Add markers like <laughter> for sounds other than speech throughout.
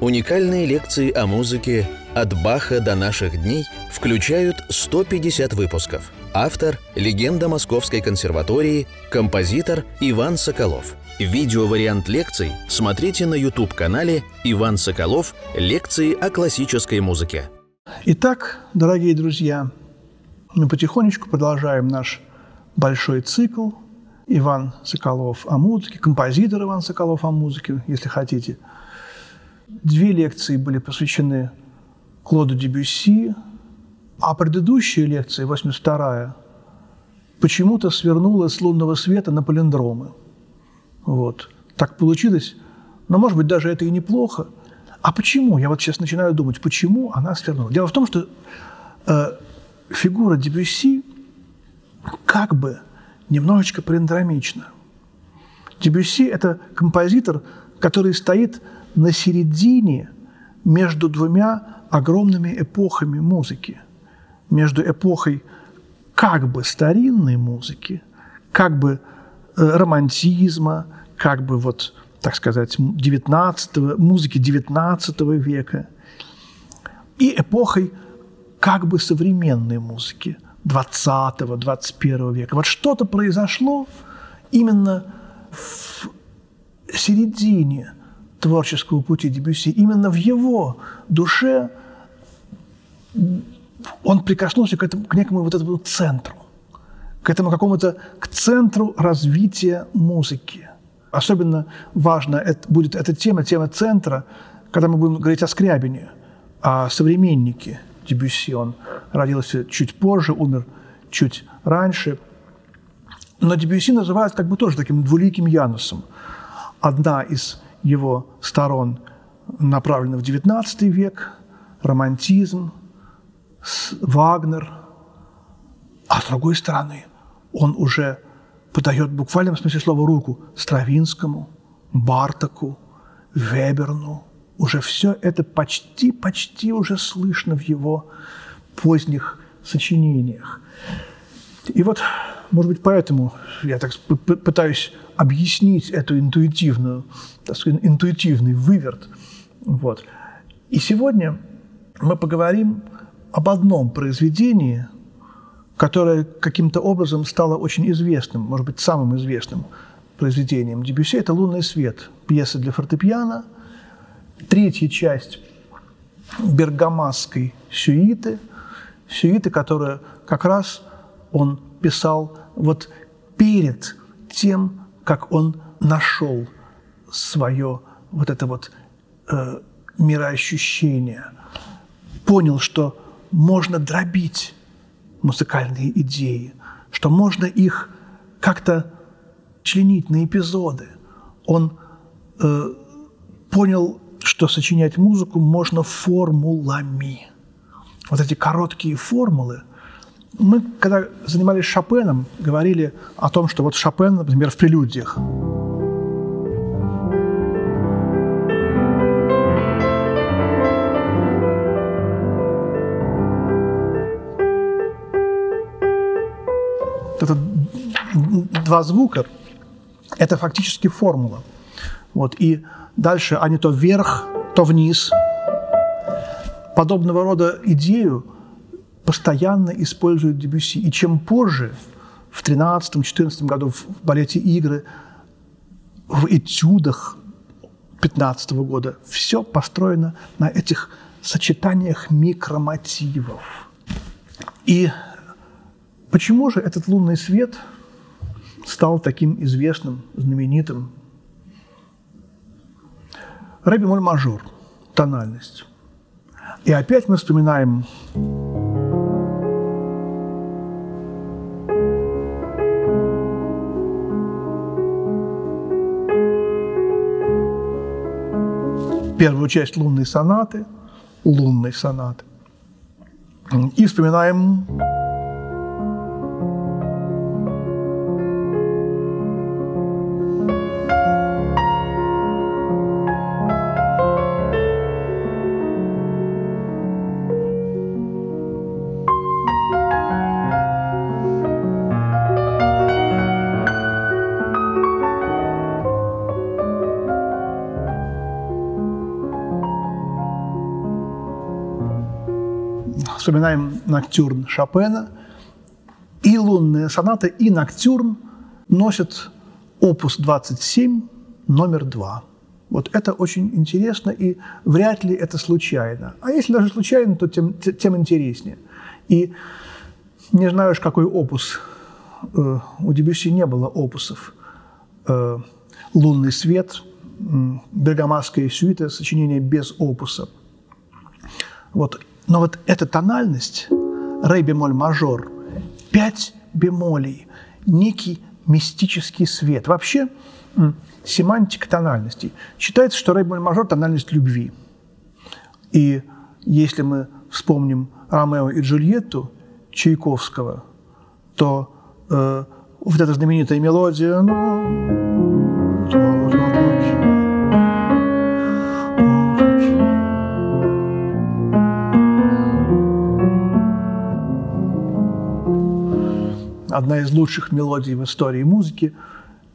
Уникальные лекции о музыке «От Баха до наших дней» включают 150 выпусков. Автор – легенда Московской консерватории, композитор Иван Соколов. Видеовариант лекций смотрите на YouTube-канале «Иван Соколов. Лекции о классической музыке». Итак, дорогие друзья, мы потихонечку продолжаем наш большой цикл Иван Соколов о музыке, композитор Иван Соколов о музыке, если хотите. Две лекции были посвящены Клоду Дебюсси, а предыдущая лекция, 82-я, почему-то свернула с лунного света на палиндромы. Вот. Так получилось. Но, может быть, даже это и неплохо. А почему? Я вот сейчас начинаю думать, почему она свернула. Дело в том, что э, фигура Дебюсси как бы немножечко палиндромична. Дебюсси – это композитор, который стоит на середине между двумя огромными эпохами музыки. Между эпохой как бы старинной музыки, как бы э, романтизма, как бы вот, так сказать, 19 музыки 19 века и эпохой как бы современной музыки 20-21 века. Вот что-то произошло именно в середине творческого пути Дебюсси, именно в его душе он прикоснулся к, этому, к некому вот этому центру, к этому какому-то, к центру развития музыки. Особенно важно это, будет эта тема, тема центра, когда мы будем говорить о Скрябине, о современнике Дебюсси. Он родился чуть позже, умер чуть раньше. Но Дебюсси называют как бы тоже таким двуликим Янусом. Одна из его сторон направлена в XIX век, романтизм, Вагнер, а с другой стороны он уже подает в буквальном смысле слова руку Стравинскому, Бартаку, Веберну. Уже все это почти-почти уже слышно в его поздних сочинениях. И вот, может быть, поэтому я так пытаюсь объяснить эту интуитивную, так сказать, интуитивный выверт. Вот. И сегодня мы поговорим об одном произведении, которое каким-то образом стало очень известным, может быть, самым известным произведением Дебюсси. Это «Лунный свет», пьеса для фортепиано, третья часть бергамасской сюиты, сюиты, которую как раз он писал вот перед тем, как он нашел свое вот это вот э, мироощущение, понял, что можно дробить музыкальные идеи, что можно их как-то членить на эпизоды. Он э, понял, что сочинять музыку можно формулами. Вот эти короткие формулы. Мы, когда занимались Шопеном, говорили о том, что вот Шопен, например, в прелюдиях – это два звука – это фактически формула. Вот, и дальше они то вверх, то вниз. Подобного рода идею постоянно используют Дебюсси. И чем позже, в 13-14 году в балете «Игры», в этюдах 15 -го года, все построено на этих сочетаниях микромотивов. И Почему же этот лунный свет стал таким известным, знаменитым? Ре бемоль мажор, тональность. И опять мы вспоминаем первую часть лунной сонаты, лунной сонаты. И вспоминаем вспоминаем ноктюрн Шопена, и лунная соната, и ноктюрн носят опус 27, номер 2. Вот это очень интересно, и вряд ли это случайно. А если даже случайно, то тем, тем интереснее. И не знаю уж, какой опус. Э, у Дебюсси не было опусов. Э, «Лунный свет», «Бергамасская сюита», сочинение без опуса. Вот. Но вот эта тональность, ре бемоль мажор, пять бемолей, некий мистический свет. Вообще, семантика тональностей. Считается, что ре бемоль мажор – тональность любви. И если мы вспомним Ромео и Джульетту Чайковского, то э, вот эта знаменитая мелодия, ну, одна из лучших мелодий в истории музыки,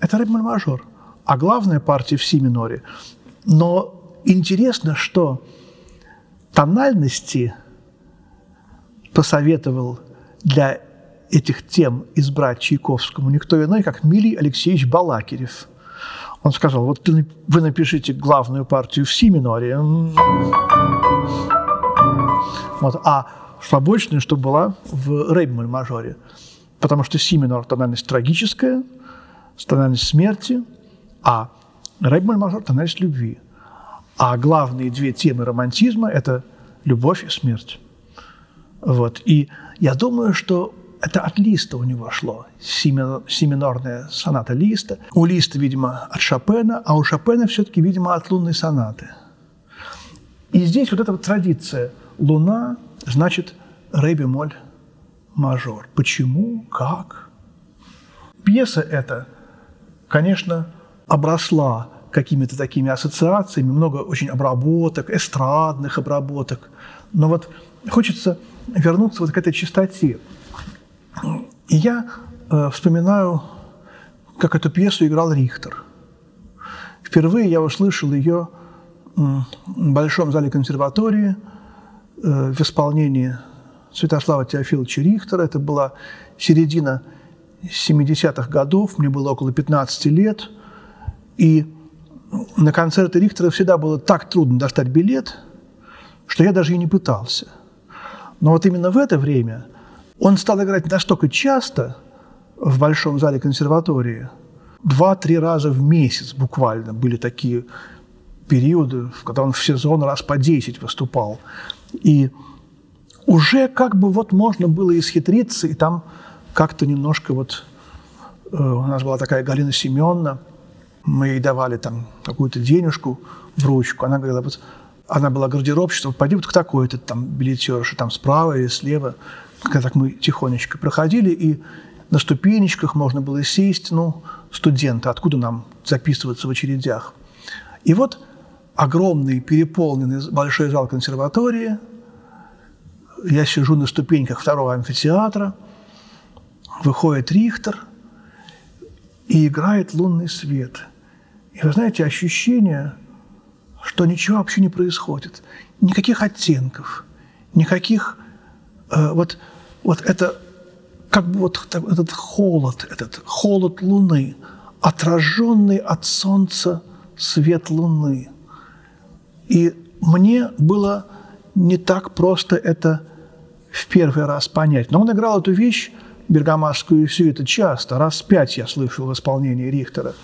это ре мажор, а главная партия в си миноре. Но интересно, что тональности посоветовал для этих тем избрать Чайковскому никто иной, как Милий Алексеевич Балакирев. Он сказал, вот вы напишите главную партию в си миноре, вот, а побочную, чтобы была в ре мажоре. Потому что си минор – тональность трагическая, тональность смерти, а ре мажор – тональность любви. А главные две темы романтизма – это любовь и смерть. Вот. И я думаю, что это от Листа у него шло, семинорная соната Листа. У Листа, видимо, от Шопена, а у Шопена все-таки, видимо, от лунной сонаты. И здесь вот эта вот традиция «Луна» значит ре бемоль мажор. Почему? Как? Пьеса эта, конечно, обросла какими-то такими ассоциациями, много очень обработок, эстрадных обработок. Но вот хочется вернуться вот к этой чистоте. И я э, вспоминаю, как эту пьесу играл Рихтер. Впервые я услышал ее в Большом зале консерватории э, в исполнении Святослава Теофиловича Рихтера. Это была середина 70-х годов, мне было около 15 лет. И на концерты Рихтера всегда было так трудно достать билет, что я даже и не пытался – но вот именно в это время он стал играть настолько часто в Большом зале консерватории, два-три раза в месяц буквально были такие периоды, когда он в сезон раз по 10 выступал. И уже как бы вот можно было исхитриться, и там как-то немножко вот... Э, у нас была такая Галина Семеновна, мы ей давали там какую-то денежку в ручку. Она говорила, вот она была гардеробщицей, пойди вот к такой-то там билетерше, там справа или слева. Когда так мы тихонечко проходили, и на ступенечках можно было сесть, ну, студенты, откуда нам записываться в очередях. И вот огромный, переполненный большой зал консерватории, я сижу на ступеньках второго амфитеатра, выходит Рихтер и играет лунный свет. И вы знаете, ощущение – что ничего вообще не происходит. Никаких оттенков, никаких... Э, вот, вот это как бы вот этот холод, этот холод Луны, отраженный от Солнца свет Луны. И мне было не так просто это в первый раз понять. Но он играл эту вещь, бергамасскую сюиту, часто, раз пять я слышал в исполнении Рихтера.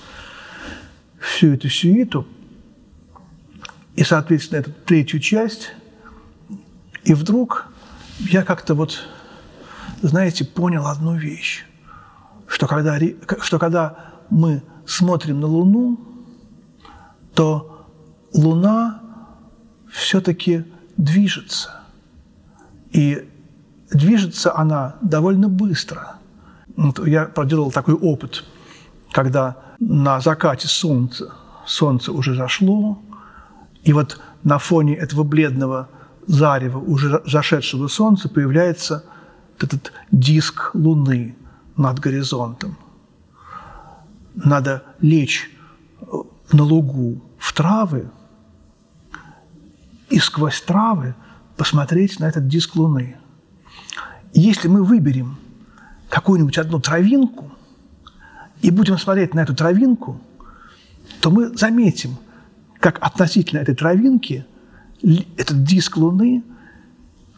Всю эту сюиту – и, соответственно, эту третью часть. И вдруг я как-то вот, знаете, понял одну вещь, что когда, что когда мы смотрим на Луну, то Луна все-таки движется. И движется она довольно быстро. Вот я проделал такой опыт, когда на закате солнца, солнце уже зашло, и вот на фоне этого бледного зарева, уже зашедшего солнца, появляется этот диск Луны над горизонтом. Надо лечь э, на лугу в травы, и сквозь травы посмотреть на этот диск Луны. Если мы выберем какую-нибудь одну травинку и будем смотреть на эту травинку, то мы заметим, как относительно этой травинки этот диск Луны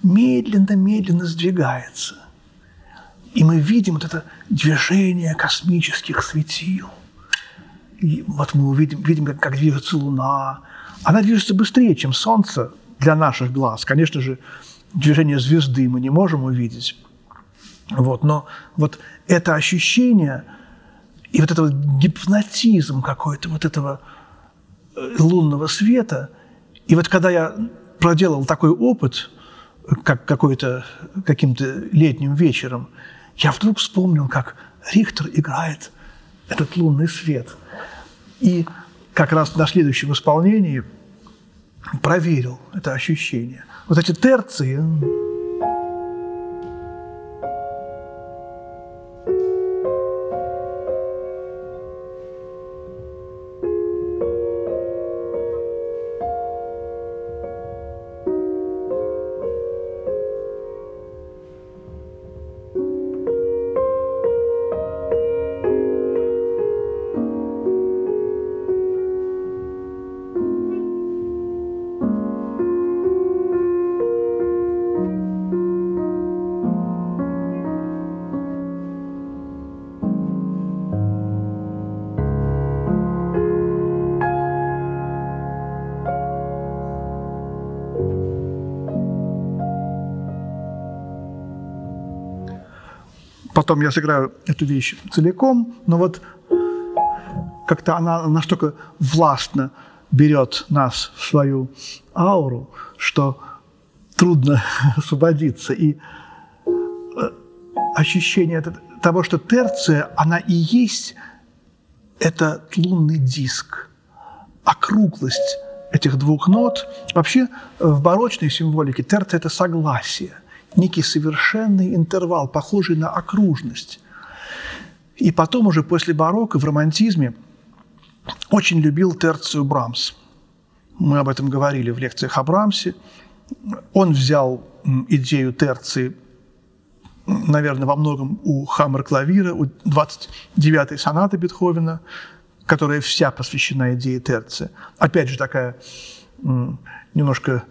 медленно-медленно сдвигается. И мы видим вот это движение космических светил. И вот мы увидим, видим, как, как движется Луна. Она движется быстрее, чем Солнце для наших глаз. Конечно же, движение звезды мы не можем увидеть. Вот, но вот это ощущение и вот этот гипнотизм какой-то, вот этого э, лунного света. И вот когда я проделал такой опыт, как какой-то, каким-то летним вечером, я вдруг вспомнил, как Рихтер играет этот лунный свет. И как раз на следующем исполнении проверил это ощущение. Вот эти терции, Потом я сыграю эту вещь целиком, но вот как-то она настолько властно берет нас в свою ауру, что трудно <laughs> освободиться. И э, ощущение того, что терция, она и есть этот лунный диск, округлость этих двух нот. Вообще в барочной символике терция – это согласие – некий совершенный интервал, похожий на окружность. И потом уже после барокко в романтизме очень любил терцию Брамс. Мы об этом говорили в лекциях о Брамсе. Он взял идею терции, наверное, во многом у Хаммер-клавира, у 29-й сонаты Бетховена, которая вся посвящена идее терции. Опять же, такая немножко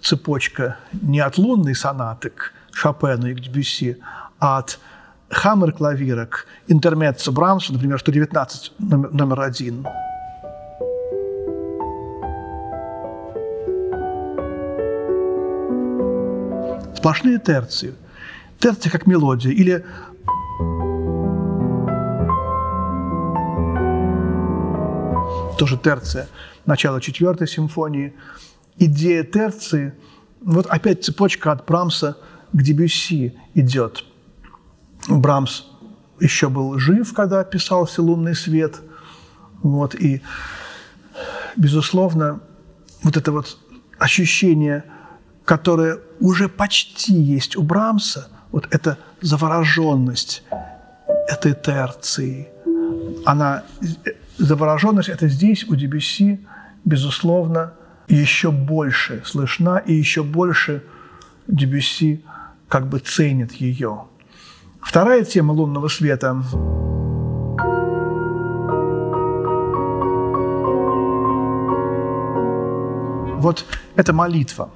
цепочка не от лунной сонаты к Шопену и к Дебюсси, а от хаммер-клавира к интермеццо Брамсу, например, 119 номер, номер один. Сплошные терции. Терции как мелодия или тоже терция, начало четвертой симфонии – идея терции, вот опять цепочка от Брамса к Дебюсси идет. Брамс еще был жив, когда писался «Лунный свет». Вот, и, безусловно, вот это вот ощущение, которое уже почти есть у Брамса, вот эта завороженность этой терции, она, завороженность это здесь, у Дебюсси, безусловно, еще больше слышна, и еще больше Дебюсси как бы ценит ее. Вторая тема лунного света Вот это молитва.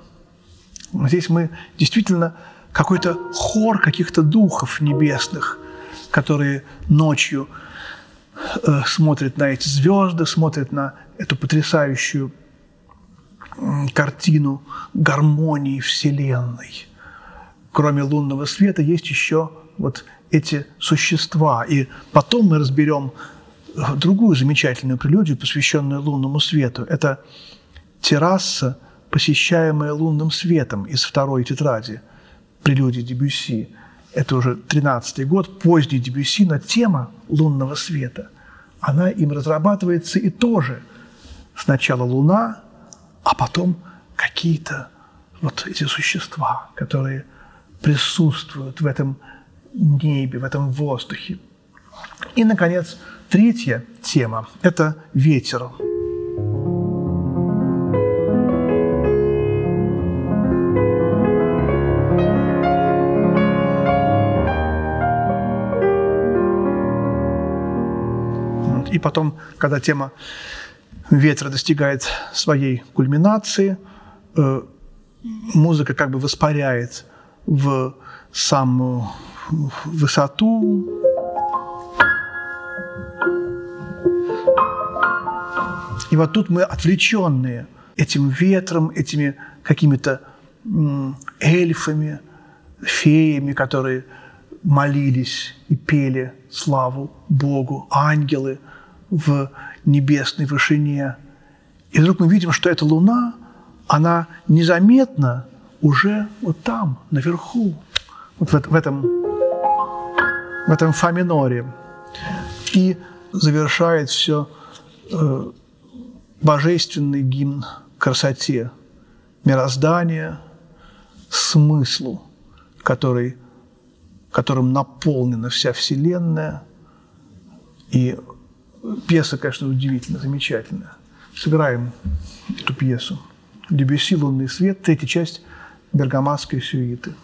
Здесь мы действительно какой-то хор каких-то духов небесных, которые ночью э, смотрят на эти звезды, смотрят на эту потрясающую картину гармонии Вселенной. Кроме лунного света есть еще вот эти существа. И потом мы разберем другую замечательную прелюдию, посвященную лунному свету. Это терраса, посещаемая лунным светом из второй тетради прелюдии Дебюсси. Это уже 13-й год, поздний Дебюсси, но тема лунного света, она им разрабатывается и тоже сначала Луна, а потом какие-то вот эти существа, которые присутствуют в этом небе, в этом воздухе. И, наконец, третья тема – это ветер. И потом, когда тема ветра достигает своей кульминации, э, музыка как бы воспаряет в самую высоту. И вот тут мы отвлеченные этим ветром, этими какими-то эльфами, феями, которые молились и пели славу Богу, ангелы в небесной вышине. И вдруг мы видим, что эта луна, она незаметно уже вот там, наверху, вот в, в этом, в этом фа миноре. И завершает все э, божественный гимн красоте, мироздания, смыслу, который, которым наполнена вся Вселенная. И пьеса, конечно, удивительно, замечательная. Сыграем эту пьесу. «Дебюсси. Лунный свет», третья часть Бергамасской сюиты.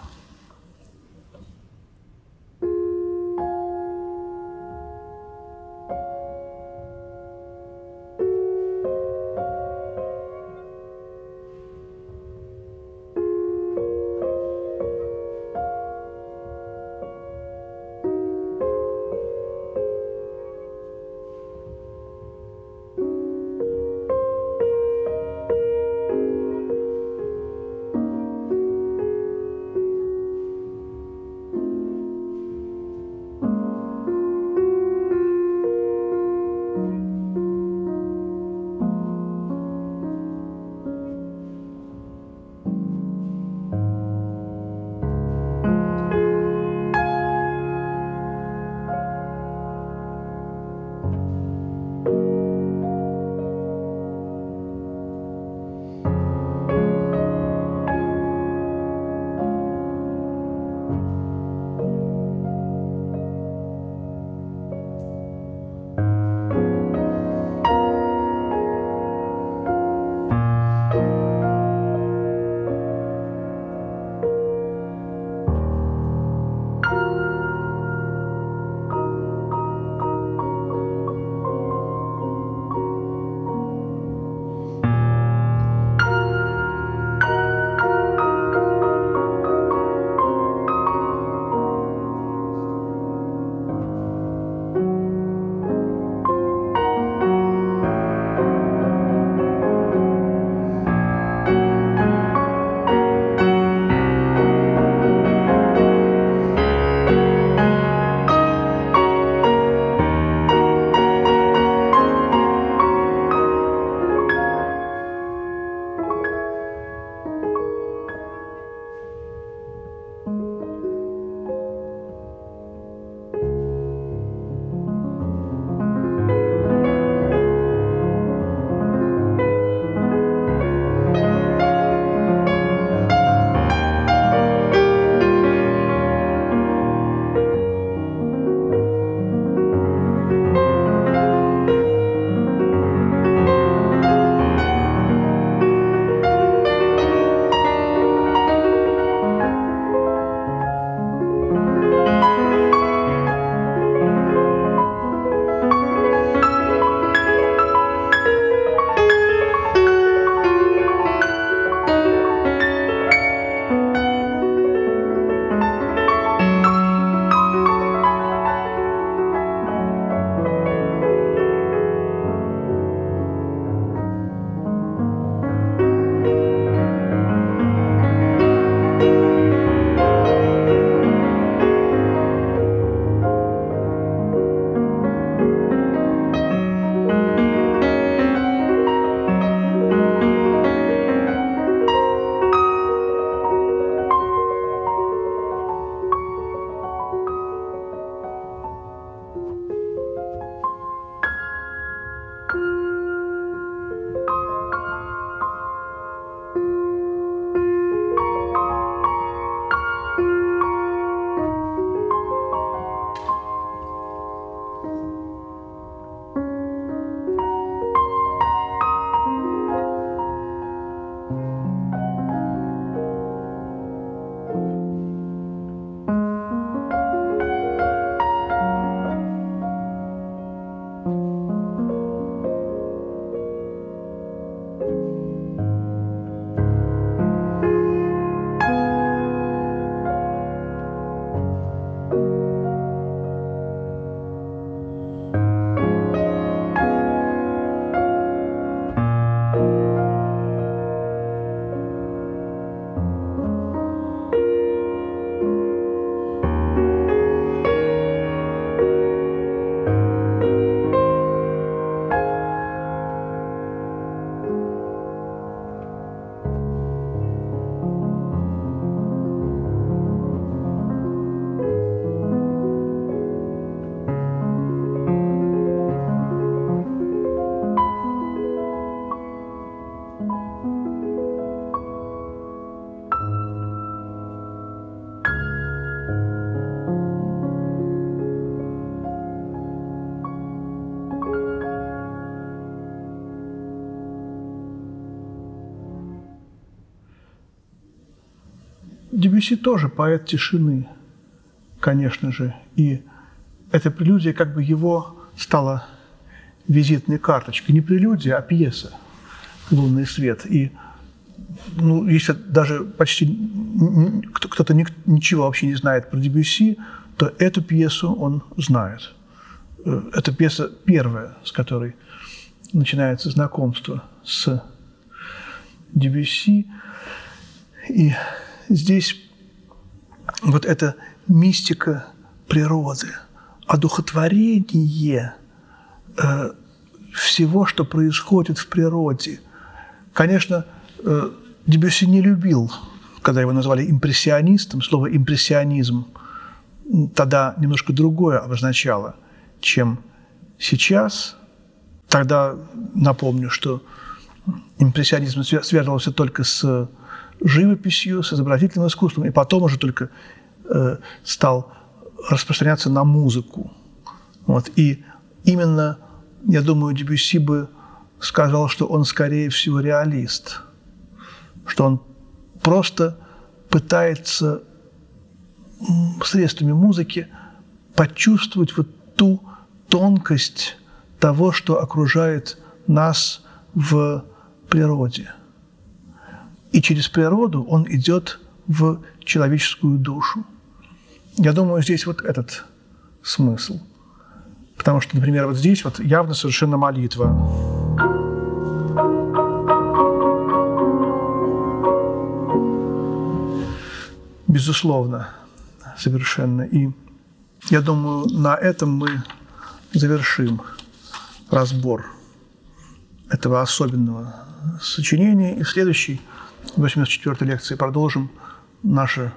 Дебюсси тоже поэт тишины, конечно же. И эта прелюдия как бы его стала визитной карточкой. Не прелюдия, а пьеса «Лунный свет». И ну, если даже почти кто-то ничего вообще не знает про Дебюсси, то эту пьесу он знает. Э, это пьеса первая, с которой начинается знакомство с Дебюсси. И здесь вот эта мистика природы, одухотворение э, всего, что происходит в природе. Конечно, э, Дебюсси не любил, когда его назвали импрессионистом, слово «импрессионизм» тогда немножко другое обозначало, чем сейчас. Тогда напомню, что импрессионизм связывался только с живописью, с изобразительным искусством, и потом уже только э, стал распространяться на музыку. Вот. И именно, я думаю, Дебюсси бы сказал, что он, скорее всего, реалист, что он просто пытается средствами музыки почувствовать вот ту тонкость того, что окружает нас в природе. И через природу он идет в человеческую душу. Я думаю, здесь вот этот смысл. Потому что, например, вот здесь вот явно совершенно молитва. Безусловно, совершенно. И я думаю, на этом мы завершим разбор этого особенного сочинения. И в следующей, 84-й лекции, продолжим наше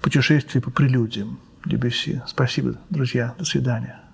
путешествие по прелюдиям Дебюсси. Спасибо, друзья. До свидания.